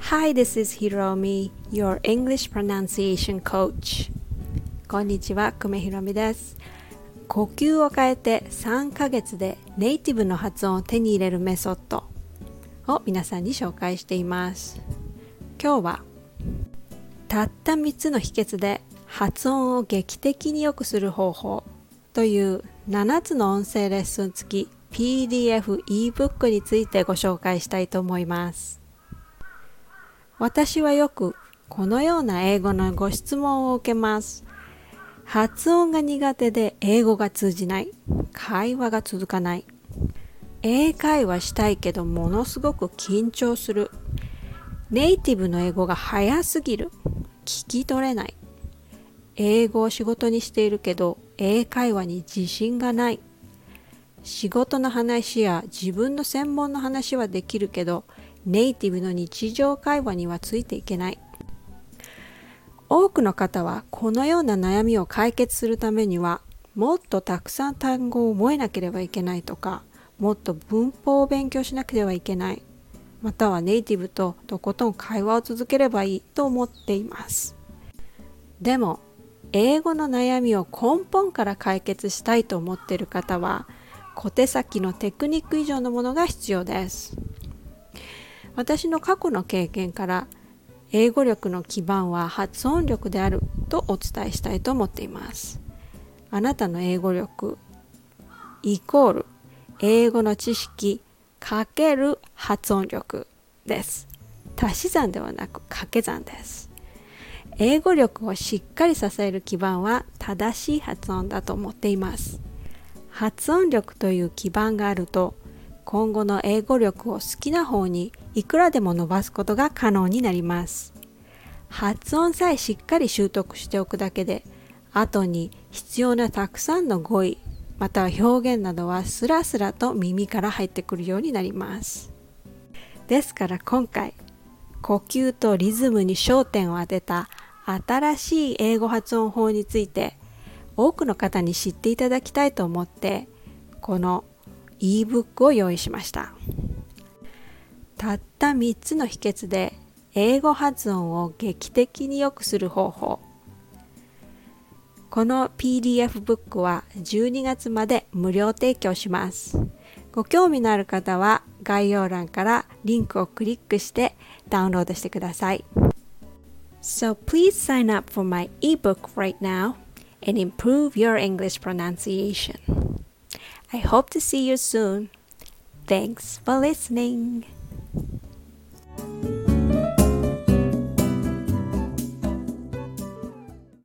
Hi, this is Hiromi, your English pronunciation coach. こんにちは、久米ひろみです。呼吸を変えて3ヶ月でネイティブの発音を手に入れるメソッドを皆さんに紹介しています。今日はたった3つの秘訣で発音を劇的に良くする方法という7つの音声レッスン付き PDF ebook についてご紹介したいと思います。私はよくこのような英語のご質問を受けます。発音が苦手で英語が通じない。会話が続かない。英会話したいけどものすごく緊張する。ネイティブの英語が早すぎる。聞き取れない。英語を仕事にしているけど英会話に自信がない。仕事の話や自分の専門の話はできるけどネイティブの日常会話にはついていけない。多くの方はこのような悩みを解決するためにはもっとたくさん単語を覚えなければいけないとかもっと文法を勉強しなければいけないまたはネイティブととことん会話を続ければいいと思っていますでも英語の悩みを根本から解決したいと思っている方は小手先のテクニック以上のものが必要です。私の過去の経験から英語力の基盤は発音力であるとお伝えしたいと思っています。あなたの英語力イコール英語の知識かける発音力です。足し算ではなく掛け算です。英語力をしっかり支える基盤は正しい発音だと思っています。発音力という基盤があると今後の英語力を好きな方にいくらでも伸ばすことが可能になります。発音さえしっかり習得しておくだけで後に必要なたくさんの語彙または表現などはスラスラと耳から入ってくるようになります。ですから今回呼吸とリズムに焦点を当てた新しい英語発音法について多くの方に知っていただきたいと思ってこの ebook を用意しました。たった3つの秘訣で英語発音を劇的に良くする方法。この PDF ブックは12月まで無料提供します。ご興味のある方は概要欄からリンクをクリックしてダウンロードしてください。So please sign up for my ebook right now. And improve your English pronunciation I hope to see you soon. Thanks for listening.